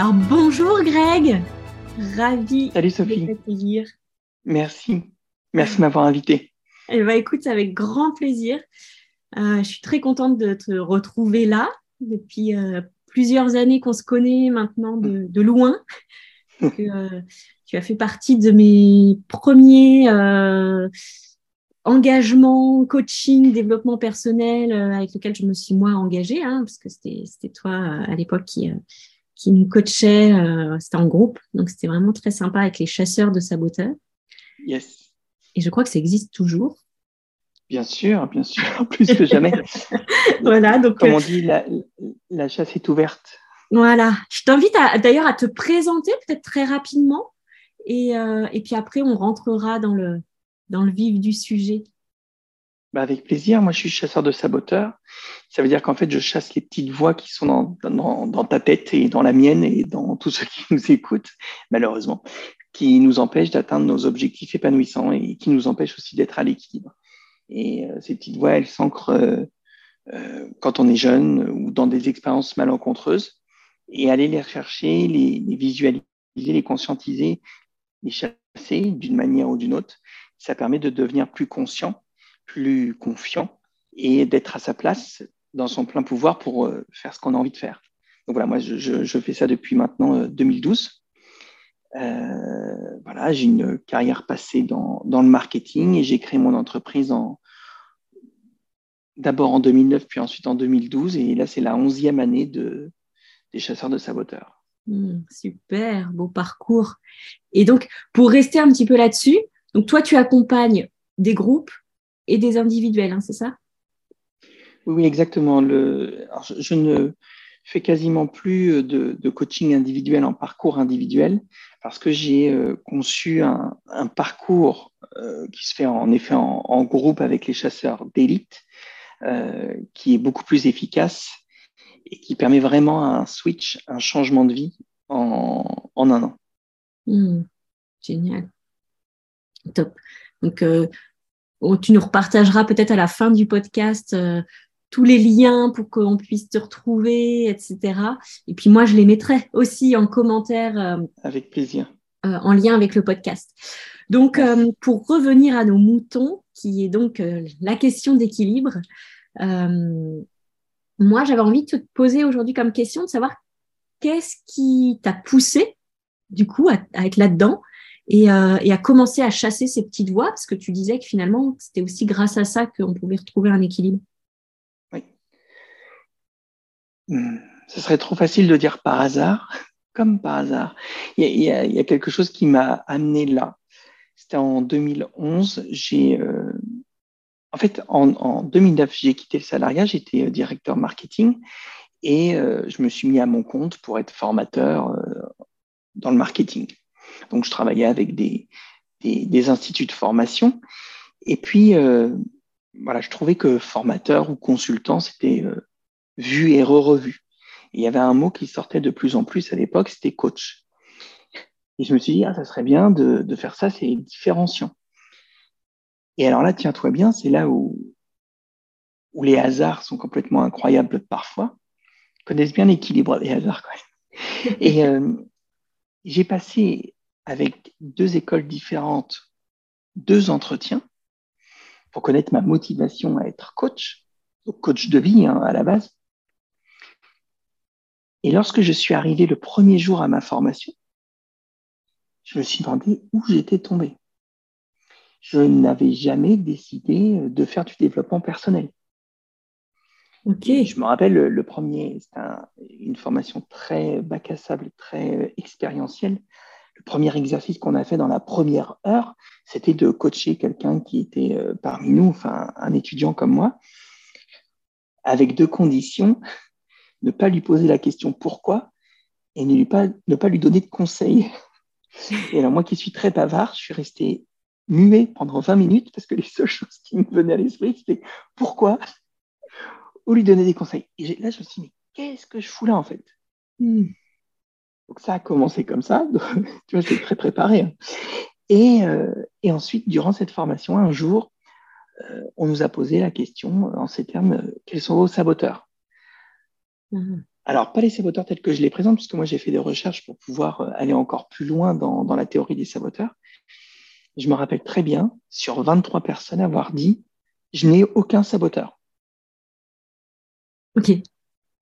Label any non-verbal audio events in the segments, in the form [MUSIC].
Alors bonjour Greg, ravi Salut Sophie. de t'accueillir. Merci, merci de m'avoir invité. Eh ben, écoute, avec grand plaisir. Euh, je suis très contente de te retrouver là depuis euh, plusieurs années qu'on se connaît maintenant de, de loin. [LAUGHS] Que, euh, tu as fait partie de mes premiers engagements, coaching, développement personnel euh, avec lequel je me suis moi engagée, hein, parce que c'était c'était toi euh, à l'époque qui, euh, qui nous coachait, euh, c'était en groupe, donc c'était vraiment très sympa avec les chasseurs de saboteurs. Yes, Et je crois que ça existe toujours. bien sûr, bien sûr, [LAUGHS] plus que jamais. [LAUGHS] Voilà, donc Comme euh, on dit, la, la chasse est ouverte. Voilà, je t'invite d'ailleurs à te présenter peut-être très rapidement et, euh, et puis après on rentrera dans le, dans le vif du sujet. Bah, avec plaisir, moi je suis chasseur de saboteurs. Ça veut dire qu'en fait, je chasse les petites voix qui sont dans, dans, dans ta tête et dans la mienne et dans [LAUGHS] tous ceux qui nous écoutent, malheureusement, qui nous empêchent d'atteindre nos objectifs épanouissants et qui nous empêchent aussi d'être à l'équilibre. Et euh, ces petites voix, elles s'ancrent euh, euh, quand on est jeune ou dans des expériences malencontreuses. Et aller les rechercher, les, les visualiser, les conscientiser, les chasser d'une manière ou d'une autre, ça permet de devenir plus conscient, plus confiant et d'être à sa place dans son plein pouvoir pour euh, faire ce qu'on a envie de faire. Donc voilà, moi je, fais ça depuis maintenant euh, 2012. Euh, voilà, j'ai une carrière passée dans, dans le marketing et j'ai créé mon entreprise en d'abord en 2009 puis ensuite en 2012 et là c'est la onzième année de, des chasseurs de saboteurs. Hmm, super, beau parcours. Et donc pour rester un petit peu là-dessus, donc toi tu accompagnes des groupes et des individuels, hein, c'est ça? Oui, exactement. Le, alors, je, je ne fais quasiment plus de, de coaching individuel en parcours individuel parce que j'ai euh, conçu un, un parcours euh, qui se fait en effet en, en groupe avec les chasseurs d'élite, euh, qui est beaucoup plus efficace et qui permet vraiment un switch, un changement de vie en, en un an. Hmm, Génial. Top. Donc, euh, tu nous repartageras peut-être à la fin du podcast euh, tous les liens pour qu'on puisse te retrouver, etc. Et puis moi, je les mettrai aussi en commentaire euh, Avec plaisir. euh, en lien avec le podcast. Donc, euh, pour revenir à nos moutons, qui est donc euh, la question d'équilibre, euh, moi, j'avais envie de te poser aujourd'hui comme question de savoir qu'est-ce qui t'a poussé, du coup, à, à être là-dedans et, euh, et à commencer à chasser ces petites voix, parce que tu disais que finalement, c'était aussi grâce à ça qu'on pouvait retrouver un équilibre. Hmm, Ce serait trop facile de dire par hasard, [LAUGHS] comme par hasard. Il y a, quelque chose qui m'a amené là. C'était en 2011. J'ai, euh, en fait, en, en 2009, j'ai quitté le salariat. J'étais euh, directeur marketing et je me suis mis à mon compte pour être formateur dans le marketing. Donc, je travaillais avec des, des, des instituts de formation. Et puis, euh, voilà, je trouvais que formateur ou consultant, c'était euh, vu et re-revu. Il y avait un mot qui sortait de plus en plus à l'époque, c'était coach. Et je me suis dit, ah, ça serait bien de, de faire ça, c'est différenciant. Et alors là, tiens-toi bien, c'est là où, où les hasards sont complètement incroyables parfois. Ils connaissent bien l'équilibre des hasards quand même. [LAUGHS] Et euh, j'ai passé avec deux écoles différentes deux entretiens pour connaître ma motivation à être coach, coach de vie hein, à la base. Et lorsque je suis arrivé le premier jour à ma formation, je me suis demandé où j'étais tombé. Je n'avais jamais décidé de faire du développement personnel. Ok. Je me rappelle le, premier, c'était un, une formation très bac à sable, très euh, expérientielle. Le premier exercice qu'on a fait dans la première heure, c'était de coacher quelqu'un qui était euh, parmi nous, enfin un étudiant comme moi, avec deux conditions [LAUGHS] ne pas lui poser la question pourquoi et ne, lui pas, ne pas lui donner de conseils. [LAUGHS] Et alors moi qui suis très bavard, je suis resté muet pendant 20 minutes parce que les seules choses qui me venaient à l'esprit, c'était pourquoi ou lui donner des conseils. Et là, je me suis dit, mais qu'est-ce que je fous là en fait? Hmm. Donc ça a commencé comme ça, [LAUGHS] tu vois, c'est très préparé. hein. Et, euh, et ensuite, durant cette formation, un jour, euh, on nous a posé la question en ces termes, euh, quels sont vos saboteurs? Mhm. Alors, pas les saboteurs tels que je les présente, puisque moi j'ai fait des recherches pour pouvoir aller encore plus loin dans, dans la théorie des saboteurs. Je me rappelle très bien, sur 23 personnes, avoir dit Je n'ai aucun saboteur. Ok.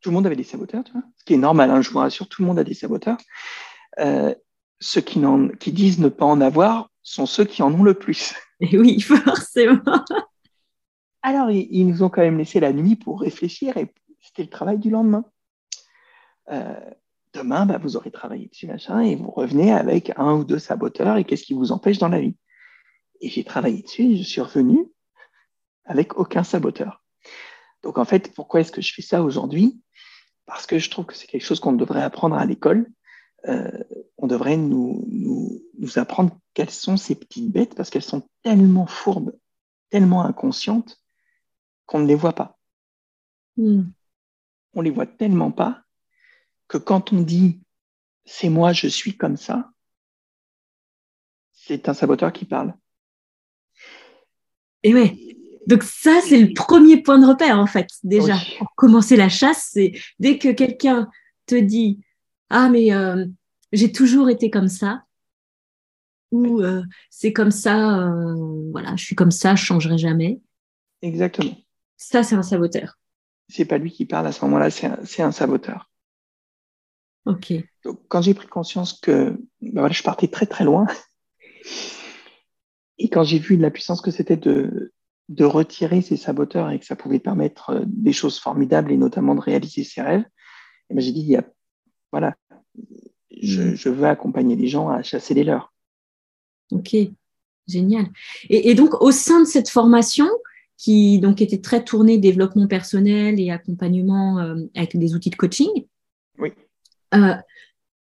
Tout le monde avait des saboteurs, tu vois ce qui est normal, hein, je vous rassure, tout le monde a des saboteurs. Euh, ceux qui, qui disent ne pas en avoir sont ceux qui en ont le plus. [LAUGHS] Et oui, forcément. Alors, ils, nous ont quand même laissé la nuit pour réfléchir et c'était le travail du lendemain. Euh, demain, bah, vous aurez travaillé dessus, machin, et vous revenez avec un ou deux saboteurs et qu'est-ce qui vous empêche dans la vie? Et j'ai travaillé dessus et je suis revenu avec aucun saboteur. Donc, en fait, pourquoi est-ce que je fais ça aujourd'hui? Parce que je trouve que c'est quelque chose qu'on devrait apprendre à l'école. Euh, on devrait nous, nous, nous apprendre quelles sont ces petites bêtes parce qu'elles sont tellement fourbes, tellement inconscientes qu'on ne les voit pas. Mm. On les voit tellement pas que quand on dit c'est moi, je suis comme ça, c'est un saboteur qui parle. Et ouais. Donc ça, c'est le premier point de repère, en fait, déjà. Pour commencer la chasse, c'est dès que quelqu'un te dit Ah, mais euh, j'ai toujours été comme ça, ou euh, c'est comme ça, euh, voilà, je suis comme ça, je changerai jamais. Exactement. Ça, c'est un saboteur. C'est pas lui qui parle à ce moment-là, c'est un, saboteur. Ok. Donc, quand j'ai pris conscience que ben voilà, je partais très très loin, [LAUGHS] et quand j'ai vu la puissance que c'était de, de retirer ces saboteurs et que ça pouvait permettre euh, des choses formidables et notamment de réaliser ses rêves, et ben j'ai dit, il y a, voilà, je, mm. je, veux accompagner les gens à chasser les leurs. Ok, génial. Et, et, donc, au sein de cette formation, qui donc était très tournée développement personnel et accompagnement euh, avec des outils de coaching. Oui. Euh,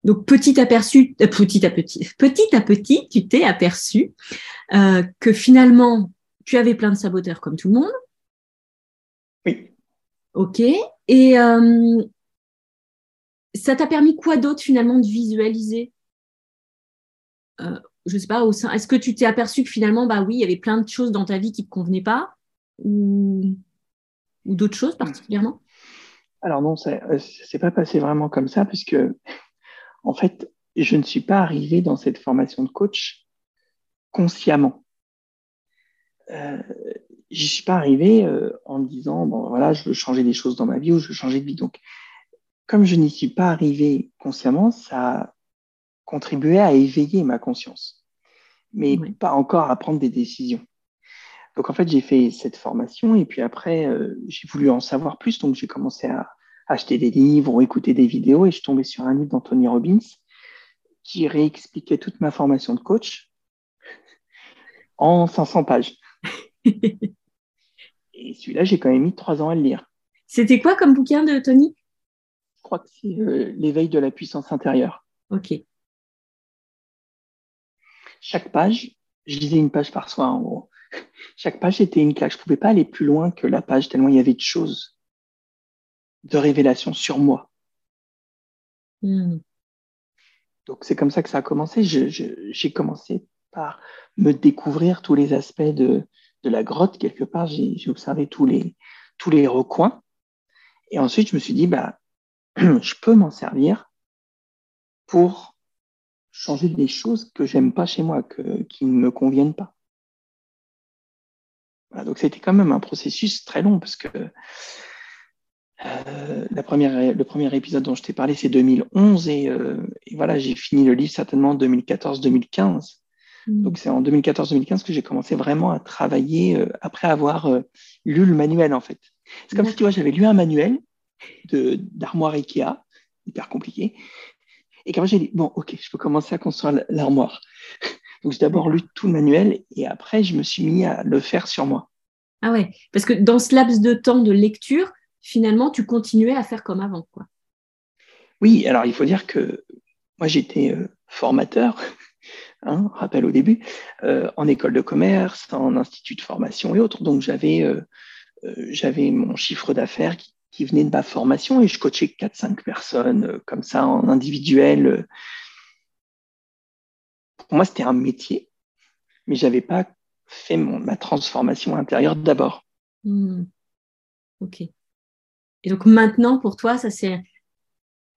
donc petit aperçu, petit à petit, petit à petit, tu t'es aperçu euh, que finalement tu avais plein de saboteurs comme tout le monde. Oui. Ok. Et euh, ça t'a permis quoi d'autre finalement de visualiser? Euh, Je sais pas au sein. Est-ce que tu t'es aperçu que finalement, bah oui, il y avait plein de choses dans ta vie qui te convenaient pas? Ou, d'autres choses particulièrement? Alors non, ça ne euh, s'est pas passé vraiment comme ça, puisque en fait, je ne suis pas arrivé dans cette formation de coach consciemment. Euh, je ne suis pas arrivé euh, en me disant, bon voilà, je veux changer des choses dans ma vie ou je veux changer de vie. Donc, comme je n'y suis pas arrivé consciemment, ça a contribué à éveiller ma conscience, mais pas encore à prendre des décisions. Donc en fait, j'ai fait cette formation et puis après, euh, j'ai voulu en savoir plus. Donc j'ai commencé à acheter des livres ou écouter des vidéos et je tombé sur un livre d'Anthony Robbins qui réexpliquait toute ma formation de coach en 500 pages. [LAUGHS] et celui-là, j'ai quand même mis trois ans à le lire. C'était quoi comme bouquin de Tony? Je crois que c'est euh, L'éveil de la puissance intérieure. Ok. Chaque page, je lisais une page par soir en gros. [LAUGHS] Chaque page était une claque. Je ne pouvais pas aller plus loin que la page, tellement il y avait de choses, de révélations sur moi. Hmm. Donc c'est comme ça que ça a commencé. J'ai commencé par me découvrir tous les aspects de, la grotte. Quelque part, j'ai observé tous les, tous les recoins. Et ensuite, je me suis dit, bah, [CLEARS THROAT] je peux m'en servir pour changer des choses que j'aime pas chez moi, que, qui ne me conviennent pas donc c'était quand même un processus très long parce que euh, la le premier épisode dont je t'ai parlé, c'est 2011 euh, et, voilà, j'ai fini le livre certainement en 2014-2015. Donc c'est en 2014-2015 que j'ai commencé vraiment à travailler euh, après avoir lu le manuel en fait. C'est comme si tu vois, j'avais lu un manuel d'armoire Ikea, hyper compliqué, et quand j'ai dit bon, ok, je peux commencer à construire l'armoire. [LAUGHS] Donc, j'ai d'abord lu tout le manuel et après, je me suis mis à le faire sur moi. Ah ouais, parce que dans ce laps de temps de lecture, finalement, tu continuais à faire comme avant, quoi. Oui, alors il faut dire que moi, j'étais euh, formateur, hein, rappel au début, euh, en école de commerce, en institut de formation et autres. Donc, j'avais euh, j'avais mon chiffre d'affaires qui, venait de ma formation et je coachais 4-5 personnes comme ça en individuel pour moi, c'était un métier, mais je n'avais pas fait ma transformation intérieure d'abord. Hmm. Ok. Et donc maintenant, pour toi, ça s'est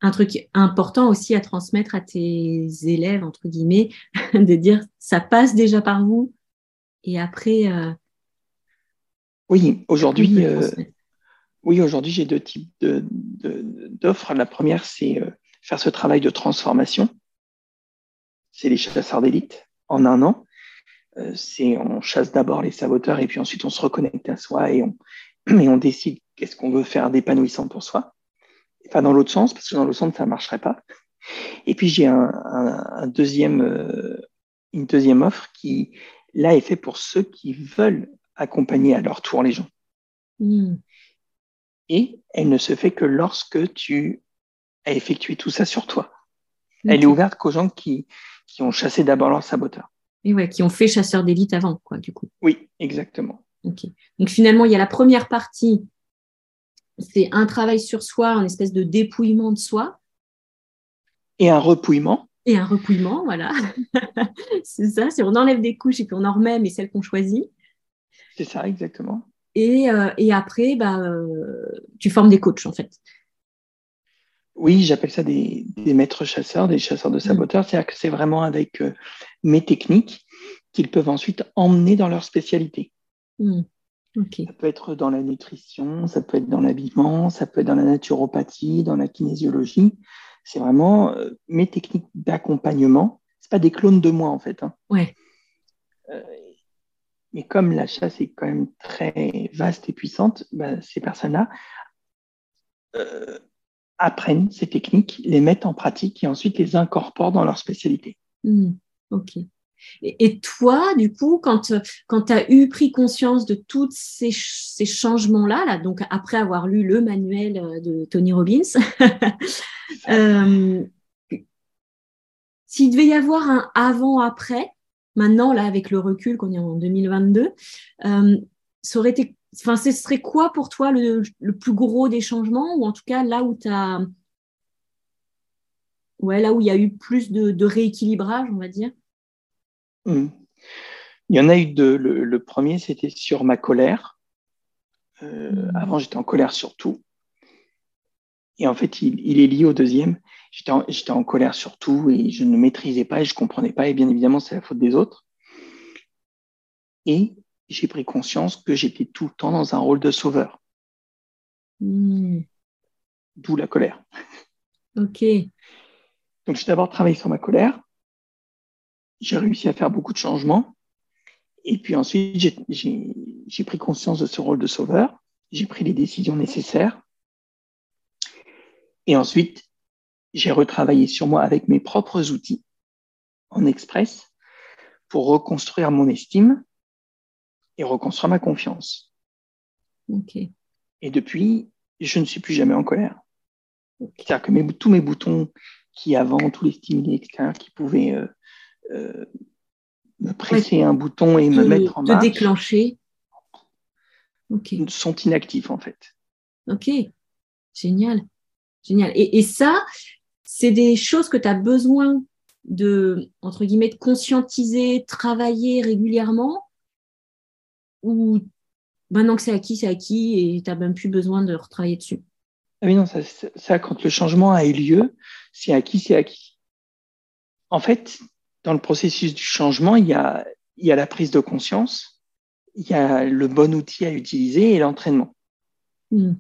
un truc important aussi à transmettre à tes élèves, entre guillemets, [LAUGHS] de dire ça passe déjà par vous et après. Euh, oui, aujourd'hui, euh, oui, aujourd'hui, j'ai deux types d'offres. La première, c'est euh, faire ce travail de transformation. C'est les chasseurs d'élite en un an. c'est on chasse d'abord les saboteurs et puis ensuite on se reconnecte à soi et on, [CLEARS THROAT] et on décide qu'est-ce qu'on veut faire d'épanouissant pour soi pas dans l'autre sens, parce que dans l'autre sens, ça ne marcherait pas. Et puis, j'ai un, deuxième, euh, une deuxième offre qui, là, est faite pour ceux qui veulent accompagner à leur tour les gens. Hmm. Et elle ne se fait que lorsque tu as effectué tout ça sur toi. Elle est ouverte qu'aux gens qui, qui ont chassé d'abord leur saboteur. Et ouais, qui ont fait chasseur d'élite avant, quoi, du coup. Oui, exactement. Ok. Donc finalement, il y a la première partie c'est un travail sur soi, un espèce de dépouillement de soi. Et un repouillement. Et un repouillement, voilà. [LAUGHS] c'est ça, c'est on enlève des couches et puis on en remet, mais celles qu'on choisit. C'est ça, exactement. Et, euh, après, bah, euh, tu formes des coachs, en fait. Oui, j'appelle ça des, maîtres chasseurs, des chasseurs de mm. saboteurs. C'est-à-dire que c'est vraiment avec euh, mes techniques qu'ils peuvent ensuite emmener dans leur spécialité. Ça peut être dans la nutrition, ça peut être dans l'habillement, ça peut être dans la naturopathie, dans la kinésiologie. C'est vraiment euh, mes techniques d'accompagnement. Ce pas des clones de moi, en fait. Hein. Ouais. Euh, mais comme la chasse est quand même très vaste et puissante, bah, ces personnes-là euh, apprennent ces techniques, les mettent en pratique et ensuite les incorporent dans leur spécialité. Mmh. ok. Et, toi, du coup, quand, quand tu as eu pris conscience de tous ces, ces changements-là, là, donc après avoir lu le manuel euh, de Tony Robbins, [LAUGHS] euh, s'il devait y avoir un avant-après, maintenant, là, avec le recul qu'on est en 2022, euh, ça aurait été, ce serait quoi pour toi le, le, plus gros des changements, ou en tout cas là où tu as. Ouais, là où il y a eu plus de rééquilibrage, on va dire? Hmm. Il y en a eu deux. Le, premier, c'était sur ma colère. Euh, hmm. Avant, j'étais en colère sur tout. Et en fait, il, est lié au deuxième. J'étais en, colère sur tout et je ne maîtrisais pas et je ne comprenais pas. Et bien évidemment, c'est la faute des autres. Et j'ai pris conscience que j'étais tout le temps dans un rôle de sauveur. Hmm. D'où la colère. Ok. Donc, j'ai d'abord travaillé sur ma colère j'ai réussi à faire beaucoup de changements. Et puis ensuite, j'ai pris conscience de ce rôle de sauveur. J'ai pris les décisions nécessaires. Et ensuite, j'ai retravaillé sur moi avec mes propres outils en express pour reconstruire mon estime et reconstruire ma confiance. Et depuis, je ne suis plus jamais en colère. C'est-à-dire que tous mes boutons qui avant, tous les stimuli extérieurs qui pouvaient euh, euh, me presser un bouton et me mettre en marche. De déclencher. Sont inactifs en fait. Ok, génial. Génial. Et, ça, c'est des choses que tu as besoin de, entre guillemets, de conscientiser, travailler régulièrement ou maintenant que c'est acquis, c'est acquis et tu n'as même plus besoin de retravailler dessus? Ah oui, non, ça, ça, quand le changement a eu lieu, c'est acquis, c'est acquis. En fait, dans le processus du changement, il y a, il y a la prise de conscience, il y a le bon outil à utiliser et l'entraînement. Hmm.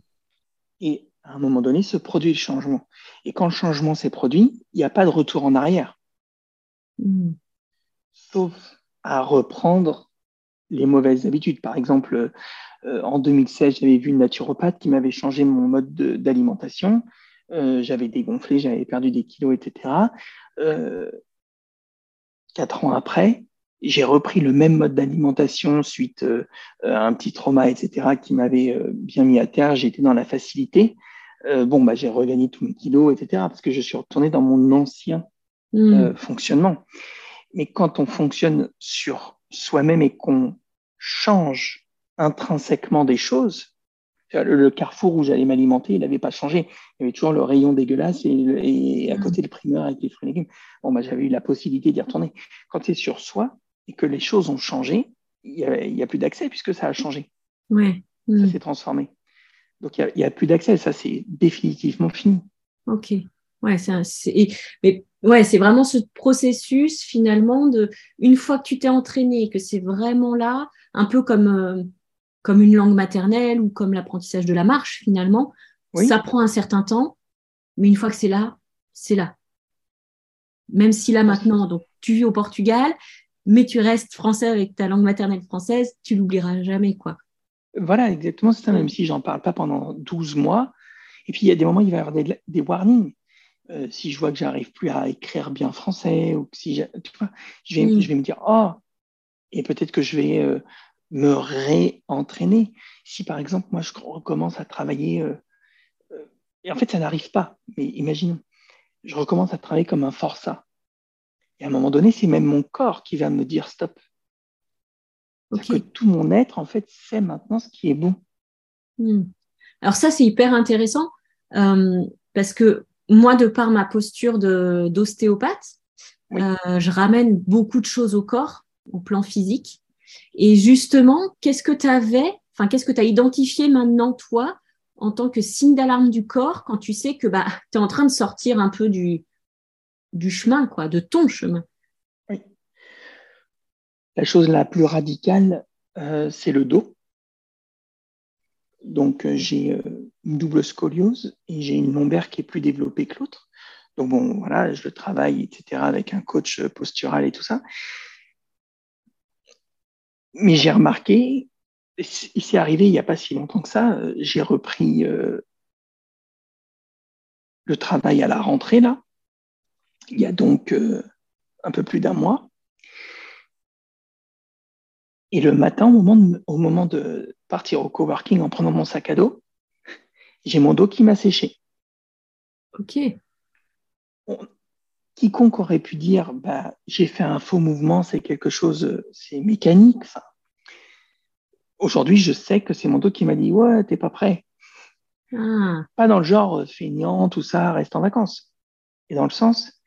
Et à un moment donné, se produit le changement. Et quand le changement s'est produit, il n'y a pas de retour en arrière. Hmm. Sauf à reprendre les mauvaises habitudes. Par exemple, euh, en 2016, j'avais vu une naturopathe qui m'avait changé mon mode d'alimentation. Euh, j'avais dégonflé, j'avais perdu des kilos, etc quatre ans après, j'ai repris le même mode d'alimentation suite euh, à un petit trauma, etc., qui m'avait euh, bien mis à terre. J'étais dans la facilité. Euh, bon, bah, j'ai regagné tous mes kilos, etc., parce que je suis retourné dans mon ancien hmm. fonctionnement. Mais quand on fonctionne sur soi-même et qu'on change intrinsèquement des choses, le, carrefour où j'allais m'alimenter, il n'avait pas changé. Il y avait toujours le rayon dégueulasse et, à mm. côté le primeur avec les fruits et légumes. Bon, bah, j'avais eu la possibilité d'y retourner. Quand c'est sur soi et que les choses ont changé, il n'y a, plus d'accès puisque ça a changé. Ouais. Ça mm. s'est transformé. Donc il n'y a, plus d'accès. Ça, c'est définitivement fini. OK. Ouais, c'est mais ouais, c'est vraiment ce processus finalement de une fois que tu t'es entraîné, que c'est vraiment là, un peu comme euh, comme une langue maternelle ou comme l'apprentissage de la marche finalement, ça prend un certain temps, mais une fois que c'est là, c'est là. Même si là maintenant, donc tu vis au Portugal, mais tu restes français avec ta langue maternelle française, tu l'oublieras jamais quoi. Voilà, exactement, c'est ça, même si j'en parle pas pendant 12 mois. Et puis il y a des moments, il va y avoir des, des warnings euh, si je vois que j'arrive plus à écrire bien français, ou si je, vais, mm. je vais me dire, oh, et peut-être que je vais euh, me réentraîner. Si par exemple, moi, je recommence à travailler, euh, et en fait, ça n'arrive pas, mais imaginons, je recommence à travailler comme un forçat. Et à un moment donné, c'est même mon corps qui va me dire stop. que tout mon être, en fait, sait maintenant ce qui est bon. Mm. Alors ça, c'est hyper intéressant parce que moi, de par ma posture d'ostéopathe, euh, je ramène beaucoup de choses au corps, au plan physique. Et justement, qu'est-ce que tu avais, enfin, qu'est-ce que tu as identifié maintenant, toi, en tant que signe d'alarme du corps, quand tu sais que bah, tu es en train de sortir un peu du, du chemin, quoi, de ton chemin? La chose la plus radicale, euh, c'est le dos. Donc, euh, j'ai euh, une double scoliose et j'ai une lombaire qui est plus développée que l'autre. Donc, bon, voilà, je le travaille, etc., avec un coach postural et tout ça. Mais j'ai remarqué, il s'est arrivé il n'y a pas si longtemps que ça, euh, j'ai repris le travail à la rentrée, là, il y a donc un peu plus d'un mois. Et le matin, au moment de, au moment de partir au coworking en prenant mon sac à dos, j'ai mon dos qui m'a séché. Ok. Quiconque aurait pu dire, bah, j'ai fait un faux mouvement, c'est quelque chose, c'est mécanique. Aujourd'hui, je sais que c'est mon dos qui m'a dit, ouais, t'es pas prêt. Ah. Pas dans le genre feignant, tout ça, reste en vacances. Et dans le sens,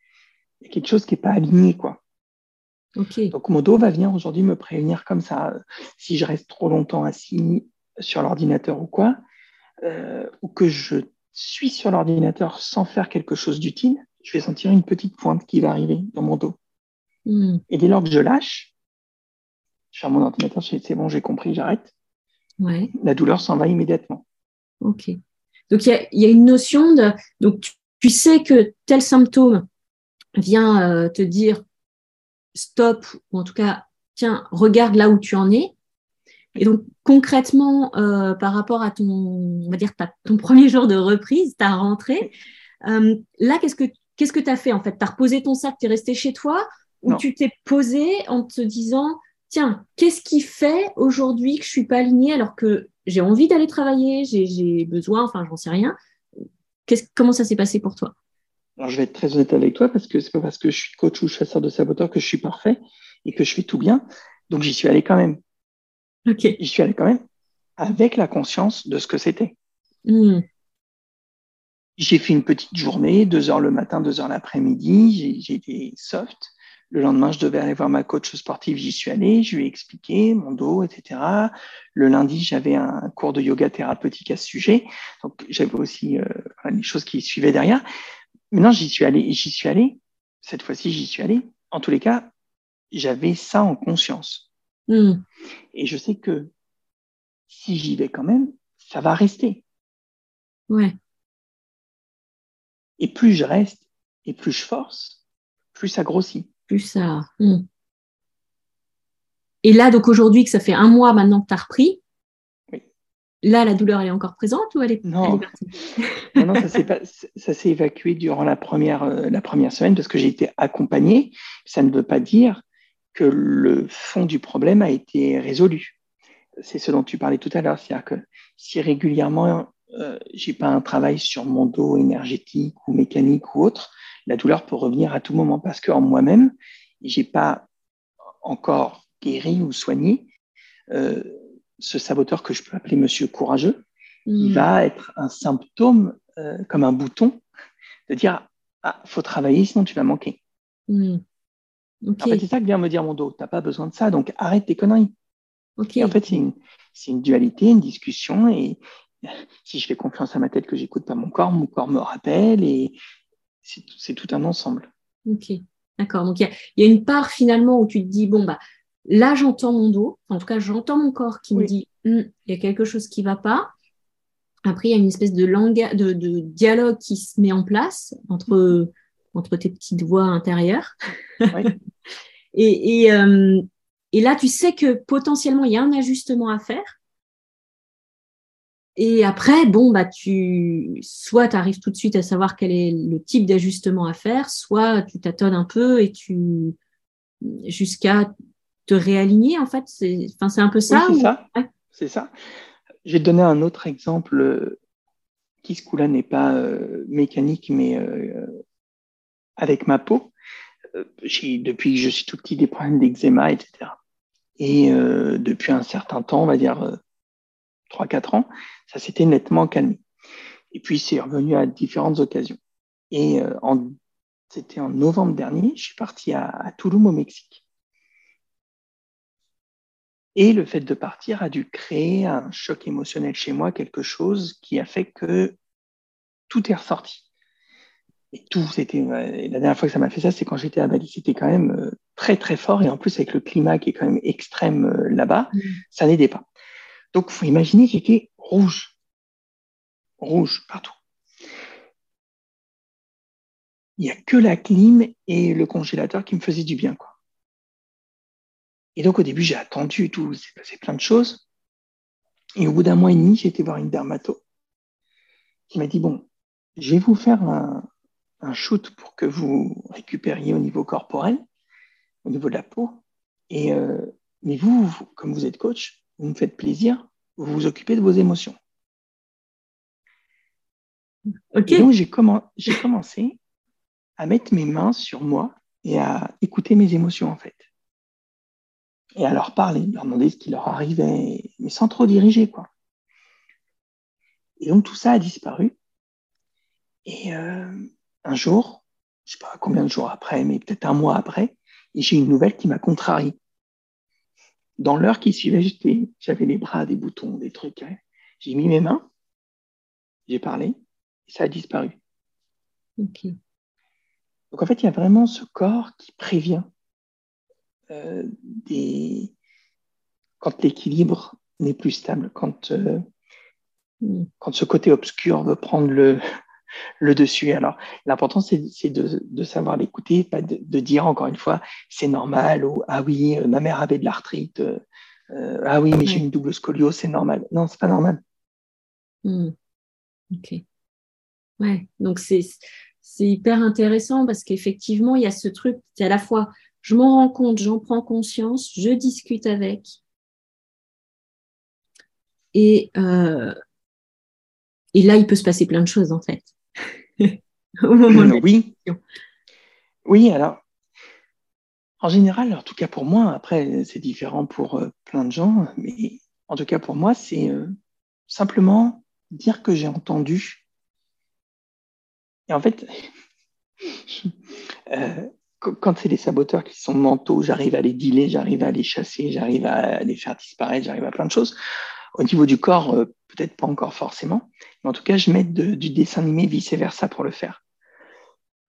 il y a quelque chose qui n'est pas aligné, quoi. Donc mon dos va venir aujourd'hui me prévenir comme ça. Si je reste trop longtemps assis sur l'ordinateur ou quoi, euh, ou que je suis sur l'ordinateur sans faire quelque chose d'utile, je vais sentir une petite pointe qui va arriver dans mon dos. Hmm. Et dès lors que je lâche, je ferme mon ordinateur, c'est bon, j'ai compris, j'arrête. La douleur s'en va immédiatement. Ok. Donc il y, a, une notion de. Donc tu, sais que tel symptôme vient euh, te dire stop, ou en tout cas, tiens, regarde là où tu en es. Et donc, concrètement, euh, par rapport à ton, on va dire, ton premier jour de reprise, ta rentrée, euh, là, qu'est-ce que qu'est-ce que tu as fait en fait? Tu as reposé ton sac, tu es resté chez toi? Ou tu t'es posé en te disant, tiens, qu'est-ce qui fait aujourd'hui que je suis pas alignée alors que j'ai envie d'aller travailler, j'ai besoin, enfin, j'en sais rien. comment ça s'est passé pour toi? Alors, je vais être très honnête avec toi parce que c'est pas parce que je suis coach ou chasseur de saboteurs que je suis parfait et que je fais tout bien. Donc, j'y suis allé quand même. Ok. J'y suis allé quand même avec la conscience de ce que c'était. Hmm. J'ai fait une petite journée, deux heures le matin, deux heures l'après-midi. J'ai été soft. Le lendemain, je devais aller voir ma coach sportive. J'y suis allé. Je lui ai expliqué mon dos, etc. Le lundi, j'avais un cours de yoga thérapeutique à ce sujet. Donc, j'avais aussi euh, les choses qui suivaient derrière. Maintenant, j'y suis allé, j'y suis allé. Cette fois-ci, j'y suis allé. En tous les cas, j'avais ça en conscience. Hmm. Et je sais que si j'y vais quand même, ça va rester. Ouais. Et plus je reste et plus je force, plus ça grossit. Plus ça. Hmm. Et là, donc aujourd'hui, que ça fait un mois maintenant que tu as repris, Là, la douleur, elle est encore présente ou elle est, non. partie? [LAUGHS] Non, ça s'est évacué durant la première, euh, la première semaine parce que j'ai été accompagné. Ça ne veut pas dire que le fond du problème a été résolu. C'est ce dont tu parlais tout à l'heure. C'est-à-dire que si régulièrement, euh, j'ai pas un travail sur mon dos énergétique ou mécanique ou autre, la douleur peut revenir à tout moment parce qu'en moi-même, j'ai pas encore guéri ou soigné euh, ce saboteur que je peux appeler monsieur courageux, il hmm. va être un symptôme euh, comme un bouton de dire ah faut travailler sinon tu vas manquer. Hmm. En fait, c'est ça que vient me dire mon dos. Tu n'as pas besoin de ça, donc arrête tes conneries. en fait, c'est une, une, dualité, une discussion. Et [LAUGHS] si je fais confiance à ma tête que j'écoute pas mon corps, mon corps me rappelle. Et c'est tout un ensemble. Ok, d'accord. Donc il y, a, une part finalement où tu te dis, bon, bah, là j'entends mon dos, en tout cas j'entends mon corps qui me dit, hum, il y a quelque chose qui ne va pas. Après, il y a une espèce de, langage, de, dialogue qui se met en place entre, entre tes petites voix intérieures. [LAUGHS] et, euh, et là, tu sais que potentiellement, il y a un ajustement à faire. Et après, bon, bah, tu, soit tu arrives tout de suite à savoir quel est le type d'ajustement à faire, soit tu tâtonnes un peu et tu, jusqu'à te réaligner, en fait. C'est, enfin, c'est un peu ça. c'est ça. C'est ça. Te donner un autre exemple qui, ce coup-là, n'est pas euh, mécanique, mais euh, avec ma peau. Euh, j'ai, depuis que je suis tout petit, des problèmes d'eczéma, etc. Et depuis un certain temps, on va dire 3-4 ans, ça s'était nettement calmé. Et puis c'est revenu à différentes occasions. Et euh, c'était en novembre dernier, je suis parti à, Tulum au Mexique. Et le fait de partir a dû créer un choc émotionnel chez moi, quelque chose qui a fait que tout est ressorti. Et tout, c'était la dernière fois que ça m'a fait ça, c'est quand j'étais à Bali. C'était quand même euh, très très fort et en plus avec le climat qui est quand même extrême euh, là-bas, mmh. ça n'aidait pas. Donc, il faut imaginer j'étais rouge. Rouge partout. Il n'y a que la clim et le congélateur qui me faisaient du bien. Quoi. Et donc, au début, j'ai attendu et tout. s'est passé plein de choses. Et au bout d'un mois et demi, j'ai été voir une dermato qui m'a dit Bon, je vais vous faire un, shoot pour que vous récupériez au niveau corporel, au niveau de la peau. Et, euh, mais vous, comme vous êtes coach, vous me faites plaisir, vous vous occupez de vos émotions. Et donc, j'ai commencé à mettre mes mains sur moi et à écouter mes émotions, en fait. Et à leur parler, leur demander ce qui leur arrivait, mais sans trop diriger, quoi. Et donc, tout ça a disparu. Et euh, un jour, je ne sais pas combien de jours après, mais peut-être un mois après, j'ai une nouvelle qui m'a contrarié dans l'heure qui suivait, j'avais les bras, des boutons, des trucs. Hein. J'ai mis mes mains, j'ai parlé, et ça a disparu. Donc en fait, il y a vraiment ce corps qui prévient euh, des... quand l'équilibre n'est plus stable, quand, euh, mm. quand ce côté obscur veut prendre le, le dessus. Alors, l'important, c'est de, savoir l'écouter, pas de, dire encore une fois, c'est normal, ou ah oui, euh, ma mère avait de l'arthrite, euh, euh, ah oui, mais j'ai une double scoliose, c'est normal. Non, c'est pas normal. Hmm. Ok. Ouais, donc c'est hyper intéressant parce qu'effectivement, il y a ce truc, c'est à la fois, je m'en rends compte, j'en prends conscience, je discute avec. Et, et là, il peut se passer plein de choses, en fait. [LAUGHS] oui. Oui, alors, en général, en tout cas pour moi, après, c'est différent pour euh, plein de gens, mais en tout cas pour moi, c'est euh, simplement dire que j'ai entendu. Et en fait, [LAUGHS] euh, quand c'est les saboteurs qui sont mentaux, j'arrive à les dealer, j'arrive à les chasser, j'arrive à les faire disparaître, j'arrive à plein de choses. Au niveau du corps, peut-être pas encore forcément, mais en tout cas, je mets du dessin animé vice-versa pour le faire.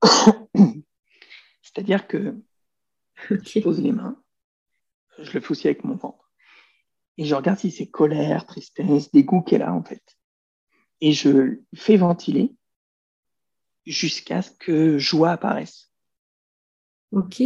[COUGHS] C'est-à-dire que [LAUGHS] je pose les mains, je le fais aussi avec mon ventre, et je regarde si c'est colère, tristesse, dégoût qu'elle a en fait. Et je fais ventiler jusqu'à ce que joie apparaisse. Ok.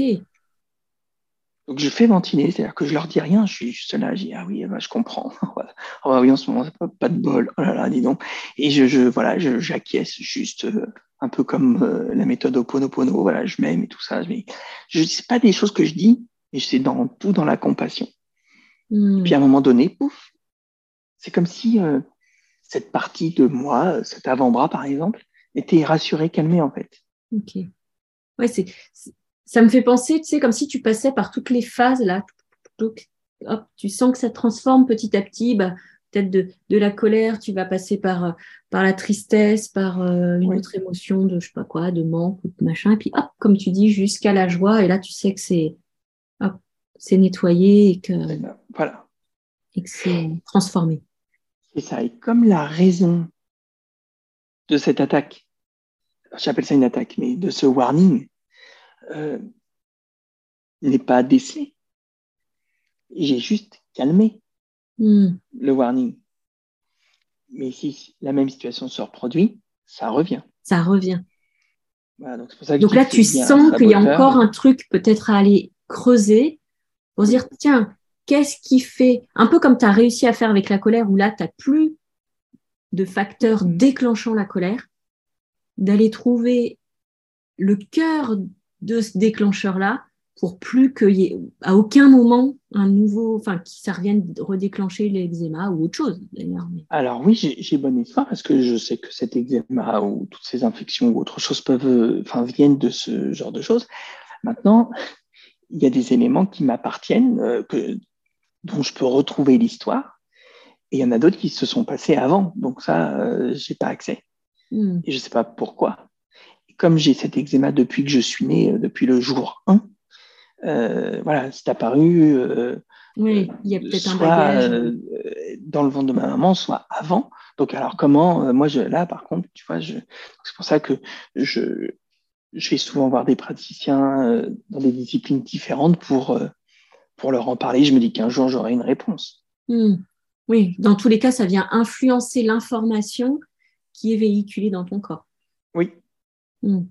Donc je fais ventiler, c'est-à-dire que je leur dis rien, je suis juste là, je dis ah oui, bah, je comprends. [LAUGHS] oh, oui, en ce moment, pas, pas de bol. Oh là là, dis donc. Et je, je voilà, j'acquiesce juste euh, un peu comme euh, la méthode Oponopono, voilà, je m'aime et tout ça. Mais je sais pas des choses que je dis, mais c'est dans tout dans la compassion. Hmm. Puis à un moment donné, pouf, c'est comme si euh, cette partie de moi, cet avant-bras par exemple, était rassurée, calmée en fait. Ok. Ouais, c'est ça me fait penser, tu sais, comme si tu passais par toutes les phases là. Hop, tu sens que ça transforme petit à petit. Bah, peut-être de, de, la colère, tu vas passer par, par la tristesse, par euh, une autre émotion de je sais pas quoi, de manque ou de machin. Et puis hop, comme tu dis, jusqu'à la joie. Et là, tu sais que c'est c'est nettoyé et que, voilà. et que c'est transformé. C'est ça. Et comme la raison de cette attaque j'appelle ça une attaque, mais de ce warning euh, n'est pas décelé. J'ai juste calmé hmm. le warning. Mais si la même situation se reproduit, ça revient. Ça revient. donc, là, tu sens qu'il y a encore un truc peut-être à aller creuser pour se dire, tiens, qu'est-ce qui fait, un peu comme tu as réussi à faire avec la colère, où là, tu n'as plus de facteurs déclenchant la colère, d'aller trouver le cœur de ce déclencheur-là pour plus qu'il y ait à aucun moment un nouveau, enfin, que ça revienne redéclencher l'eczéma ou autre chose d'ailleurs. Alors oui, j'ai bonne histoire parce que je sais que cet eczéma ou toutes ces infections ou autre chose peuvent, enfin, viennent de ce genre de choses. Maintenant, il y a des éléments qui m'appartiennent, euh, que, dont je peux retrouver l'histoire, et il y en a d'autres qui se sont passés avant, donc ça, euh, j'ai pas accès. Hmm. Et je sais pas pourquoi. Comme j'ai cet eczéma depuis que je suis né, euh, depuis le jour 1, euh, voilà, c'est apparu. Euh, oui, il y a peut-être un bagage. Euh, dans le ventre de ma maman, soit avant. Donc, alors, comment Moi, je, là, par contre, tu vois, c'est pour ça que je, je vais souvent voir des praticiens dans des disciplines différentes pour, pour leur en parler. Je me dis qu'un jour, j'aurai une réponse. Hmm. Oui, dans tous les cas, ça vient influencer l'information qui est véhiculée dans ton corps. Oui. Hmm.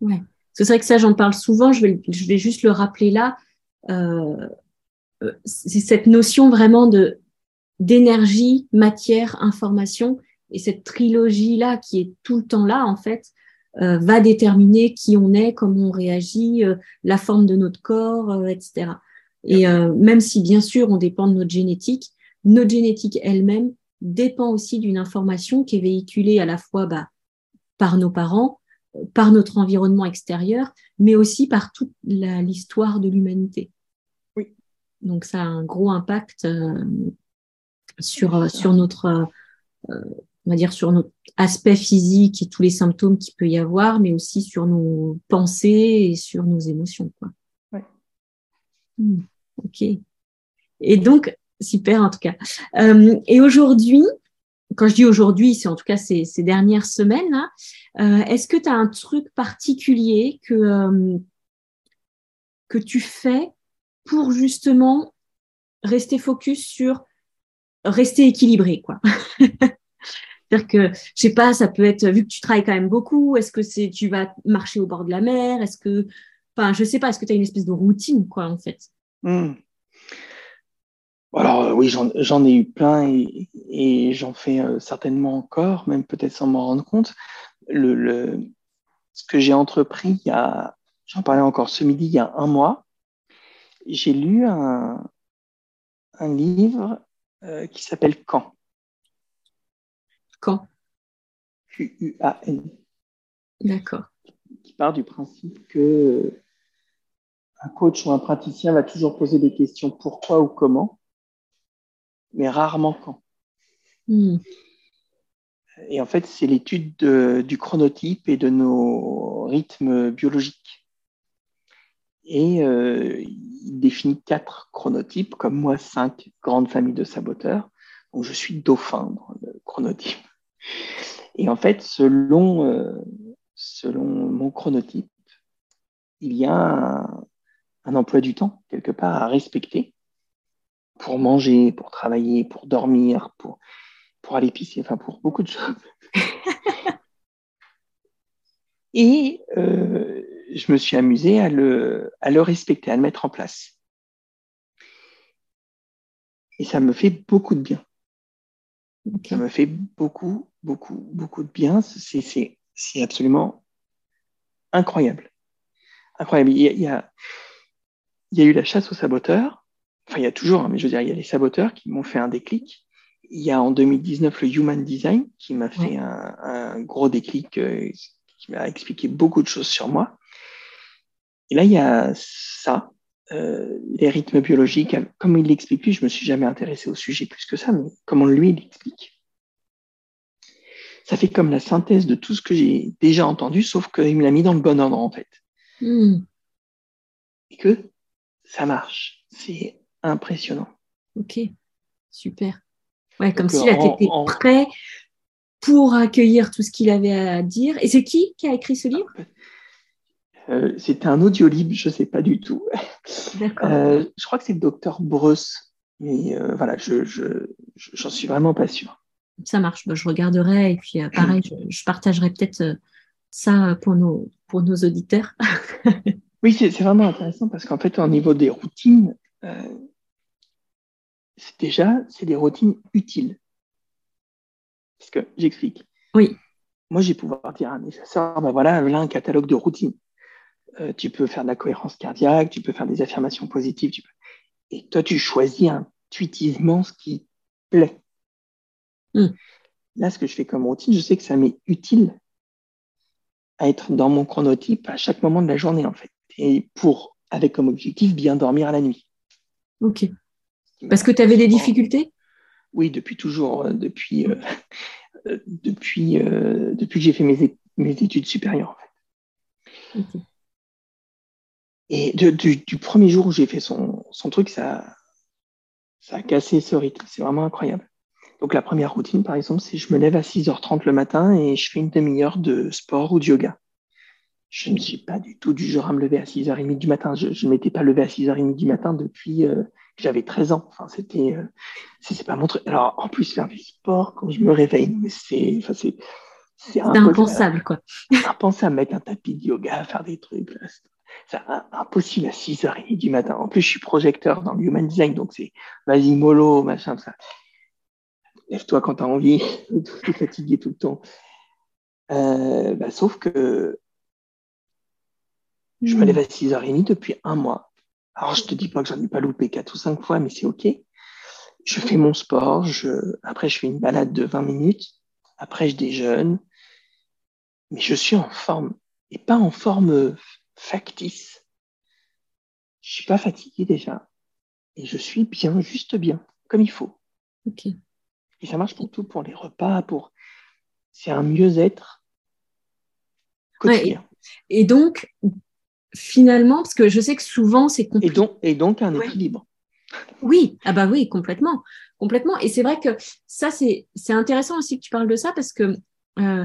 Ouais. C'est vrai que ça, j'en parle souvent, je vais, je vais juste le rappeler là. Euh, euh, c'est cette notion vraiment de d'énergie, matière, information, et cette trilogie-là qui est tout le temps là, en fait, euh, va déterminer qui on est, comment on réagit, la forme de notre corps, etc. Et même si, bien sûr, on dépend de notre génétique, notre génétique elle-même dépend aussi d'une information qui est véhiculée à la fois bah, par nos parents, par notre environnement extérieur, mais aussi par toute l'histoire de l'humanité. Oui. Donc ça a un gros impact euh, sur, sur notre, euh, on va dire sur notre aspect physique et tous les symptômes qu'il peut y avoir, mais aussi sur nos pensées et sur nos émotions. Quoi. Hmm. ok. Et donc, super en tout cas. Euh, et aujourd'hui, quand je dis aujourd'hui, c'est en tout cas ces, dernières semaines, euh, est-ce que tu as un truc particulier que, euh, que tu fais pour justement rester focus sur rester équilibré, quoi? [LAUGHS] C'est-à-dire que, je sais pas, ça peut être, vu que tu travailles quand même beaucoup, est-ce que c'est, tu vas marcher au bord de la mer? Est-ce que, enfin, je sais pas, est-ce que tu as une espèce de routine, quoi, en fait? Mmh. Alors euh, oui, j'en ai eu plein et, j'en fais euh, certainement encore, même peut-être sans m'en rendre compte. Le, ce que j'ai entrepris, il y a, j'en parlais encore ce midi, il y a un mois, j'ai lu un, livre euh, qui s'appelle Quand. Quand Q-U-A-N. D'accord. Qui part du principe que un coach ou un praticien va toujours poser des questions pourquoi ou comment mais rarement quand. Hmm. Et en fait, c'est l'étude du chronotype et de nos rythmes biologiques. Et euh, il définit quatre chronotypes, comme moi, cinq grandes familles de saboteurs. Donc, je suis dauphin dans le chronotype. Et en fait, selon, euh, selon mon chronotype, il y a un emploi du temps, quelque part, à respecter pour manger, pour travailler, pour dormir, pour, pour aller pisser, enfin pour beaucoup de choses. [LAUGHS] Et euh, je me suis amusé à le, à le respecter, à le mettre en place. Et ça me fait beaucoup de bien. Ça me fait beaucoup, beaucoup, beaucoup de bien. C'est absolument incroyable. Incroyable. Il y, a, il, y a, il y a eu la chasse aux saboteurs enfin il y a toujours, hein, mais je veux dire, il y a les saboteurs qui m'ont fait un déclic. Il y a en 2019 le Human Design qui m'a fait un, gros déclic, euh, qui m'a expliqué beaucoup de choses sur moi. Et là, il y a ça, euh, les rythmes biologiques. Comme il l'explique lui, je me suis jamais intéressé au sujet plus que ça, mais comment lui il explique. Ça fait comme la synthèse de tout ce que j'ai déjà entendu, sauf qu'il me l'a mis dans le bon ordre en fait. Hmm. Et que ça marche. C'est impressionnant. Ok, super. Ouais, comme si là, tu étais prêt, pour accueillir tout ce qu'il avait à dire. Et c'est qui qui a écrit ce livre? Euh, C'était un audio libre, je ne sais pas du tout. D'accord. Euh, je crois que c'est le docteur Bruce, mais euh, voilà, je j'en suis vraiment pas sûr. Ça marche, bah, je regarderai et puis pareil, je, partagerai peut-être ça pour nos, pour nos auditeurs. [LAUGHS] oui, c'est vraiment intéressant parce qu'en fait, au niveau des routines, déjà, c'est des routines utiles. Parce que j'explique. Oui. Moi, j'ai pouvoir dire à mes chasseurs, ben voilà, là, un catalogue de routines. Euh, tu peux faire de la cohérence cardiaque, tu peux faire des affirmations positives. Tu peux... Et toi, tu choisis intuitivement ce qui plaît. Hmm. Là, ce que je fais comme routine, je sais que ça m'est utile à être dans mon chronotype à chaque moment de la journée, en fait. Et pour, avec comme objectif, bien dormir à la nuit. Ok. Parce que tu avais des difficultés? Oui, depuis toujours, euh, depuis, euh, [LAUGHS] euh, depuis, que j'ai fait mes, mes, études supérieures. En fait. Et du, premier jour où j'ai fait son, son truc, ça, ça a cassé ce rythme. C'est vraiment incroyable. Donc la première routine, par exemple, c'est je me lève à 6h30 le matin et je fais une demi-heure de sport ou de yoga. Je ne suis pas du tout du genre à me lever à 6h30 du matin. Je ne m'étais pas levé à 6h30 du matin depuis, j'avais 13 ans. Enfin, c'était, euh, c'est pas mon truc. Alors, en plus, faire du sport quand je me réveille, c'est, enfin, c'est, c'est impensable, quoi. impensable, mettre un tapis de yoga, faire des trucs. C'est impossible à 6h30 du matin. En plus, je suis projecteur dans le human design, donc c'est vas-y, mollo, machin, ça. Lève-toi quand tu as envie, [LAUGHS] tu es fatigué tout le temps. Euh, bah, sauf que je me lève à 6h30 depuis un mois. Alors, je te dis pas que j'en ai pas loupé quatre ou cinq fois, mais c'est OK. Je fais mon sport, je... après, je fais une balade de 20 minutes, après, je déjeune, mais je suis en forme, et pas en forme factice. Je suis pas fatigué déjà, et je suis bien, juste bien, comme il faut. OK. Et ça marche pour tout, pour les repas, pour. C'est un mieux-être quotidien. et donc, finalement, parce que je sais que souvent c'est compliqué. Et donc, et donc un équilibre. Oui, ah bah oui, complètement, complètement. Et c'est vrai que ça, c'est intéressant aussi que tu parles de ça parce que euh,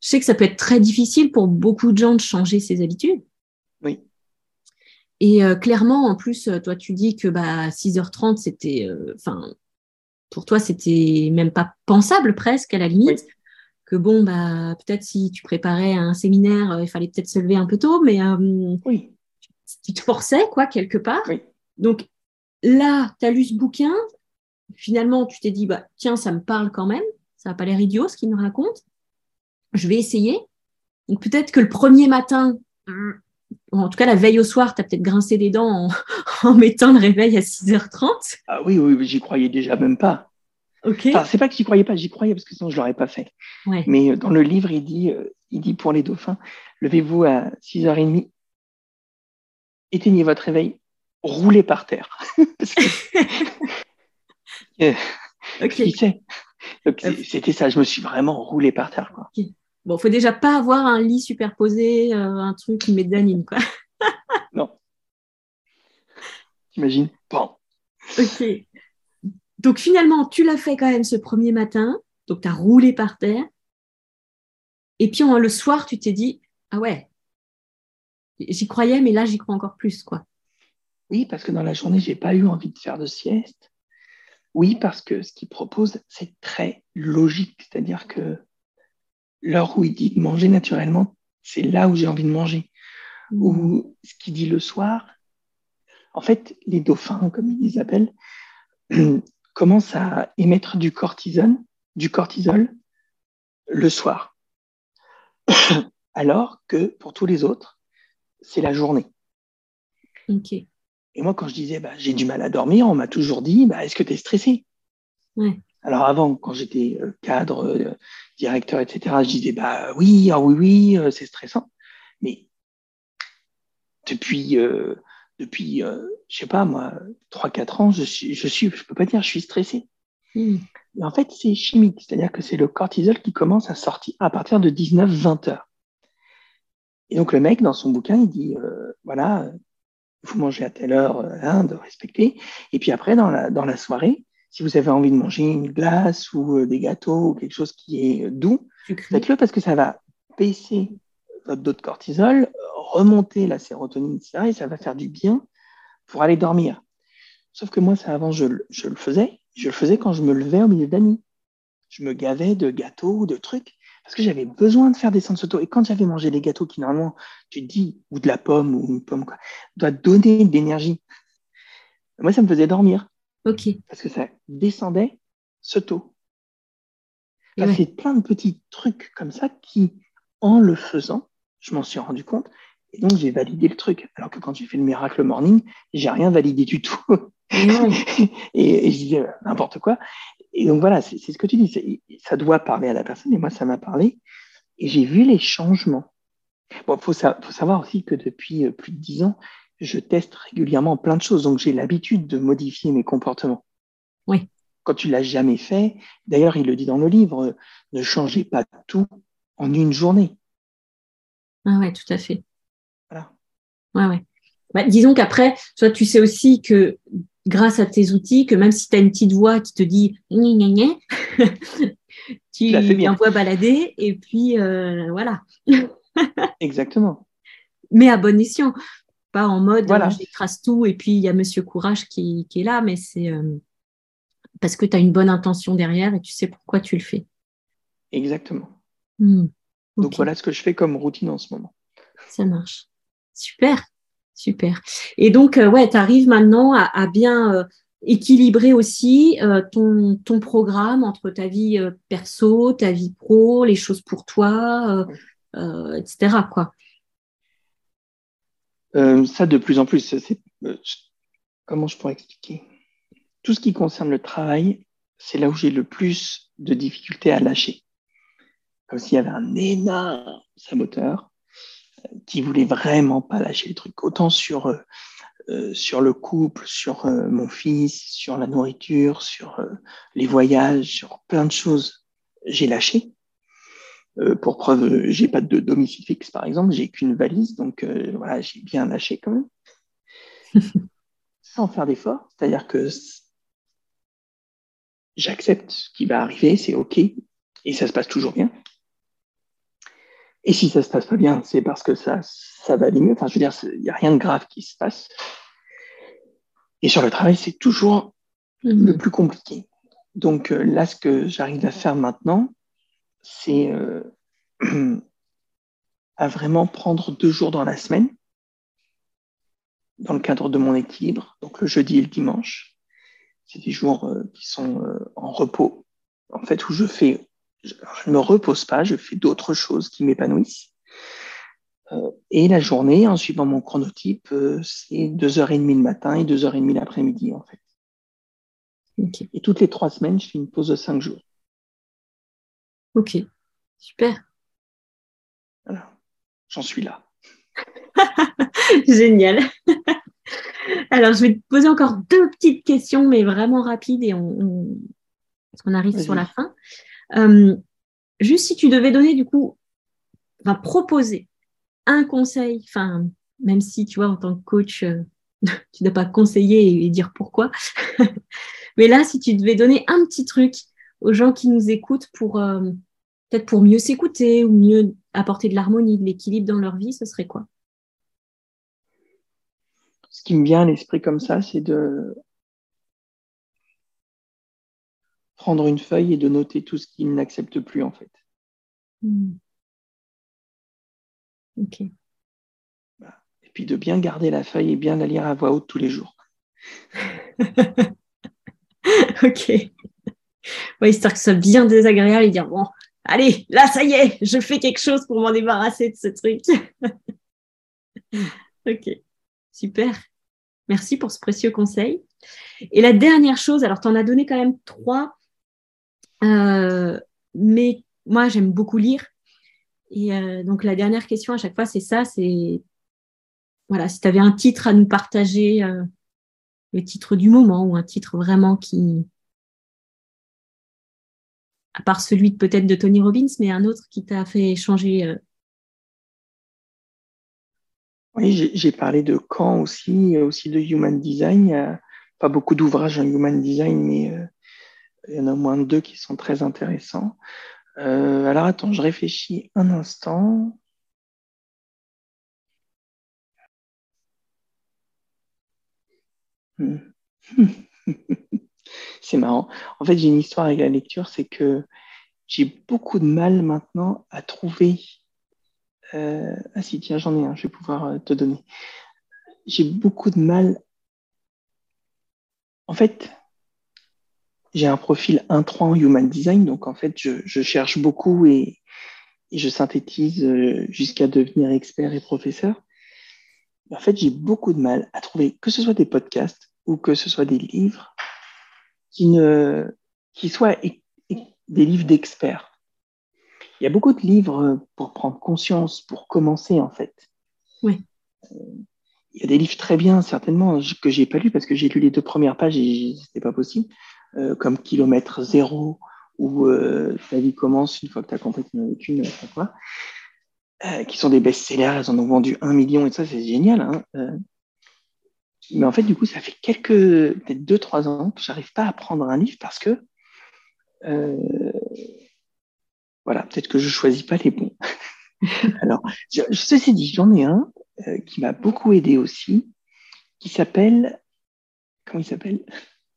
je sais que ça peut être très difficile pour beaucoup de gens de changer ses habitudes. Oui. Et euh, clairement, en plus, toi, tu dis que bah, 6h30, c'était, euh, enfin, pour toi, c'était même pas pensable presque à la limite que bon, bah, peut-être si tu préparais un séminaire, euh, il fallait peut-être se lever un peu tôt, mais euh, oui. tu te forçais, quoi, quelque part. Donc là, tu as lu ce bouquin, finalement, tu t'es dit, bah, tiens, ça me parle quand même, ça n'a pas l'air idiot ce qu'il nous raconte, je vais essayer. Donc peut-être que le premier matin, en tout cas la veille au soir, tu as peut-être grincé des dents en, [LAUGHS] en, mettant le réveil à 6h30. Ah oui, oui, j'y croyais déjà même pas. Enfin, c'est pas que j'y croyais pas, j'y croyais parce que sinon je l'aurais pas fait. Mais euh, dans le livre, il dit, euh, il dit pour les dauphins, levez-vous à 6h30, éteignez votre réveil, roulez par terre. [LAUGHS] [LAUGHS] C'était ça, je me suis vraiment roulé par terre. Quoi. Bon, faut déjà pas avoir un lit superposé, euh, un truc qui met de quoi. non. T'imagines? Bon. Ok. Donc finalement, tu l'as fait quand même ce premier matin, donc tu as roulé par terre. Et puis le soir, tu t'es dit, ah ouais, j'y croyais, mais là, j'y crois encore plus. quoi. Oui, parce que dans la journée, j'ai pas eu envie de faire de sieste. Oui, parce que ce qu'il propose, c'est très logique. C'est-à-dire que l'heure où il dit de manger naturellement, c'est là où j'ai envie de manger. Mmh. Ou ce qu'il dit le soir, en fait, les dauphins, comme ils les appellent, [CLEARS THROAT] commence à émettre du cortisol, du cortisol le soir. [COUGHS] Alors que pour tous les autres, c'est la journée. Et moi, quand je disais bah, j'ai du mal à dormir, on m'a toujours dit bah, est-ce que tu es stressé Alors avant, quand j'étais euh, cadre, euh, directeur, etc., je disais bah oui, ah oui, oui, euh, c'est stressant. Mais depuis depuis, euh, je sais pas moi, 3-4 ans, je suis, je suis, je peux pas dire, je suis stressé. Mais en fait, c'est chimique, c'est-à-dire que c'est le cortisol qui commence à sortir à partir de 19-20 heures. Et donc le mec, dans son bouquin, il dit, euh, voilà, il faut manger à telle heure, hein, de respecter. Et puis après, dans la, dans la soirée, si vous avez envie de manger une glace ou des gâteaux ou quelque chose qui est doux, faites-le parce que ça va baisser votre dos de cortisol, remonter la sérotonine, etc. Et ça va faire du bien pour aller dormir. Sauf que moi, ça avant, je, je, le faisais. Je le faisais quand je me levais au milieu d'amis. Je me gavais de gâteaux ou de trucs parce que j'avais besoin de faire des séances auto. Et quand j'avais mangé des gâteaux qui, normalement, tu te dis, ou de la pomme ou une pomme, quoi, doit donner de l'énergie. Moi, ça me faisait dormir. OK. Parce que ça descendait ce taux. C'est plein de petits trucs comme ça qui, en le faisant, je m'en suis rendu compte. Et donc, j'ai validé le truc. Alors que quand j'ai fait le miracle morning, j'ai rien validé du tout. [LAUGHS] et, je disais n'importe quoi. Et donc, voilà, c'est ce que tu dis. Ça doit parler à la personne. Et moi, ça m'a parlé. Et j'ai vu les changements. Bon, il faut, faut, savoir aussi que depuis euh, plus de dix ans, je teste régulièrement plein de choses. Donc, j'ai l'habitude de modifier mes comportements. Oui. Quand tu l'as jamais fait, d'ailleurs, il le dit dans le livre, euh, ne changez pas tout en une journée. Ah ouais, tout à fait. Ouais, ouais. Bah, disons qu'après, toi, tu sais aussi que grâce à tes outils, que même si tu as une petite voix qui te dit gna gna gna, [LAUGHS] tu envoies balader et puis euh, voilà. [LAUGHS] Exactement. Mais à bon escient. Pas en mode voilà. j'écrase tout et puis il y a Monsieur Courage qui, qui est là, mais c'est euh, parce que tu as une bonne intention derrière et tu sais pourquoi tu le fais. Exactement. Hmm. Donc voilà ce que je fais comme routine en ce moment. Ça marche. Super, super. Et donc, euh, ouais, tu arrives maintenant à, bien euh, équilibrer aussi euh, ton, programme entre ta vie perso, ta vie pro, les choses pour toi, etc. Quoi. ça, de plus en plus, comment je pourrais expliquer? Tout ce qui concerne le travail, c'est là où j'ai le plus de difficultés à lâcher comme s'il y avait un énorme saboteur qui voulait vraiment pas lâcher le truc. Autant sur, euh, euh, sur le couple, sur mon fils, sur la nourriture, sur les voyages, sur plein de choses, j'ai lâché. pour preuve, j'ai pas de domicile fixe, par exemple, j'ai qu'une valise, donc voilà, j'ai bien lâché quand même. [LAUGHS] Sans faire d'effort, c'est-à-dire que j'accepte ce qui va arriver, c'est OK, et ça se passe toujours bien. Et si ça se passe pas bien, c'est parce que ça, ça va aller mieux. Enfin, je veux dire, il n'y a rien de grave qui se passe. Et sur le travail, c'est toujours mhm. le plus compliqué. Donc euh, là, ce que j'arrive à faire maintenant, c'est euh, [CLEARS THROAT] à vraiment prendre deux jours dans la semaine, dans le cadre de mon équilibre, donc le jeudi et le dimanche. C'est des jours euh, qui sont en repos, en fait, où je fais je ne me repose pas, je fais d'autres choses qui m'épanouissent. Euh, et la journée, en suivant mon chronotype, euh, c'est 2h30 le matin et 2h30 l'après-midi, en fait. Et toutes les trois semaines, je fais une pause de 5 jours. Ok, super. Voilà, j'en suis là. [LAUGHS] Génial. Alors, je vais te poser encore deux petites questions, mais vraiment rapides, et on, on arrive sur la fin. Euh, juste si tu devais donner du coup, proposer un conseil, même si tu vois, en tant que coach, euh, [LAUGHS] tu ne dois pas conseiller et, dire pourquoi. [LAUGHS] Mais là, si tu devais donner un petit truc aux gens qui nous écoutent pour euh, peut-être pour mieux s'écouter ou mieux apporter de l'harmonie, de l'équilibre dans leur vie, ce serait quoi? Ce qui me vient à l'esprit comme ça, c'est de prendre une feuille et de noter tout ce qu'il n'accepte plus en fait. Hmm. Ok. Et puis de bien garder la feuille et bien la lire à voix haute tous les jours. [LAUGHS] ok. Oui, histoire que ce soit bien désagréable et dire bon, allez, là ça y est, je fais quelque chose pour m'en débarrasser de ce truc. [LAUGHS] ok, super. Merci pour ce précieux conseil. Et la dernière chose, alors tu en as donné quand même trois, euh, mais moi, j'aime beaucoup lire. Et euh, donc, la dernière question à chaque fois, c'est ça, c'est voilà, si tu avais un titre à nous partager, euh, le titre du moment ou un titre vraiment qui, à part celui peut-être de Tony Robbins, mais un autre qui t'a fait changer. Oui, j'ai parlé de Kant aussi, aussi de Human Design. pas beaucoup d'ouvrages en Human Design, mais Il y en a au moins deux qui sont très intéressants. Euh, alors attends, je réfléchis un instant. Hmm. [LAUGHS] c'est marrant. En fait, j'ai une histoire avec la lecture, c'est que j'ai beaucoup de mal maintenant à trouver. Euh, ah si, tiens, j'en ai un, je vais pouvoir euh, te donner. J'ai beaucoup de mal. En fait, j'ai un profil 1-3 en Human Design, donc en fait, je, cherche beaucoup et, je synthétise euh, jusqu'à devenir expert et professeur. en fait, j'ai beaucoup de mal à trouver que ce soit des podcasts ou que ce soit des livres qui, ne, qui soient des livres d'experts. Il y a beaucoup de livres pour prendre conscience, pour commencer en fait. Oui. Il y a des livres très bien, certainement, que j'ai pas lus parce que j'ai lu les deux premières pages et c'était pas possible. Euh, comme Kilomètre Zéro, ou euh, Ta vie commence une fois que tu as compris qu'il n'y qu'une, quoi, euh, qui sont des best-sellers, elles en ont vendu un million et ça, c'est génial. Hein, mais en fait, du coup, ça fait quelques, peut-être deux, trois ans que j'arrive pas à prendre un livre parce que, voilà, peut-être que je choisis pas les bons. [LAUGHS] Alors, ceci dit, j'en ai un qui m'a beaucoup aidé aussi, qui s'appelle, comment il s'appelle?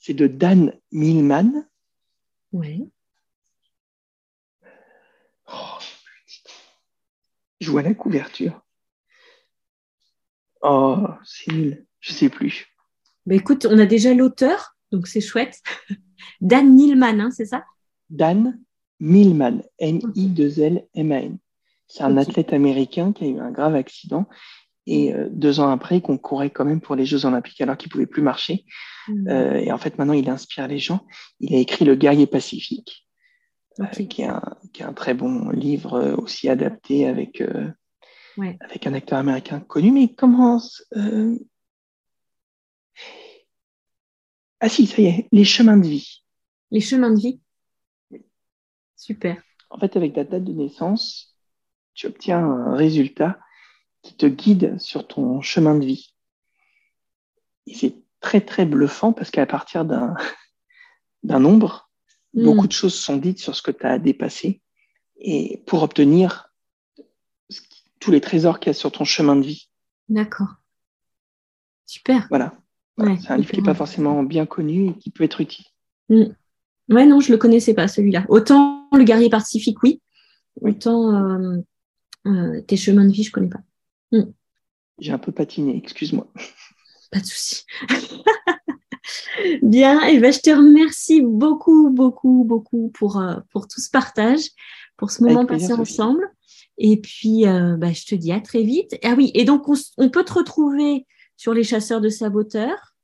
C'est de Dan Millman. Oui. Oh, je vois la couverture. Oh, c'est nul. Je sais plus. Bah écoute, on a déjà l'auteur, donc c'est chouette. [LAUGHS] Dan Millman, hein, c'est ça? Dan Millman, N-I-2-L-M-A-N. C'est un athlète américain qui a eu un grave accident et euh, deux ans après, qu'on courait quand même pour les Jeux Olympiques alors qu'il pouvait plus marcher. Mmh. Euh, et en fait, maintenant, il inspire les gens. Il a écrit Le guerrier pacifique, euh, qui, est un, qui, est un, très bon livre aussi adapté avec, avec un acteur américain connu. Mais il commence. Ah si, ça y est, les chemins de vie. Les chemins de vie Oui. Super. En fait, avec ta date de naissance, tu obtiens un résultat qui te guide sur ton chemin de vie. Et c'est très, très bluffant parce qu'à partir d'un, [LAUGHS] d'un nombre, hmm. beaucoup de choses sont dites sur ce que tu as dépassé et pour obtenir tous les trésors qu'il y a sur ton chemin de vie. D'accord. Super. Voilà. c'est un livre qui n'est pas forcément bien connu et qui peut être utile. Hmm. Ouais, non, je ne le connaissais pas celui-là. Autant le guerrier pacifique, oui. Autant euh, euh, tes chemins de vie, je ne connais pas. Mm. J'ai un peu patiné, excuse-moi. Pas de souci. [LAUGHS] Bien, et ben, je te remercie beaucoup, beaucoup, beaucoup pour, euh, pour tout ce partage, pour ce moment passé ensemble. Et puis, euh, bah, je te dis à très vite. Ah oui, et donc on, peut te retrouver sur les chasseurs de saboteurs,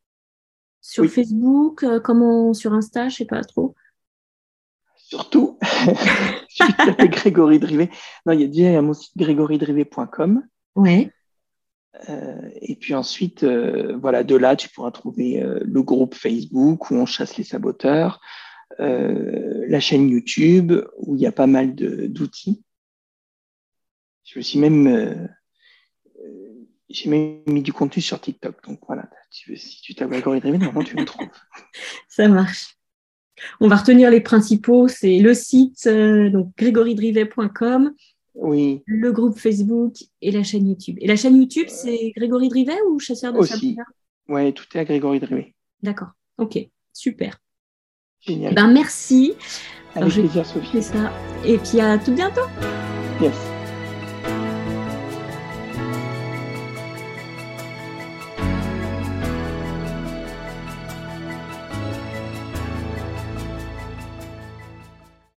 sur Facebook, euh, comment sur Insta, je sais pas trop? Surtout, [LAUGHS] je [LAUGHS] Grégory Drivet. Non, il y a déjà mon site grégorydrivet.com. Ouais. Euh, et puis ensuite, euh, voilà, de là, tu pourras trouver euh, le groupe Facebook où on chasse les saboteurs, la chaîne YouTube où il y a pas mal d'outils. Je me suis même, j'ai même mis du contenu sur TikTok. Donc voilà, si tu tapes Grégory Drivet, normalement tu me trouves. [LAUGHS] Ça marche. On va retenir les principaux. C'est le site donc grégorydrivet.com oui. le groupe Facebook et la chaîne YouTube. Et la chaîne YouTube, c'est Grégory Drivet ou Chasseur de Aussi. Oui, tout est à Grégory Drivet. D'accord. Ok, super. Génial. Ben, merci. Avec plaisir, Sophie. Ça. Et puis à tout bientôt. Yes.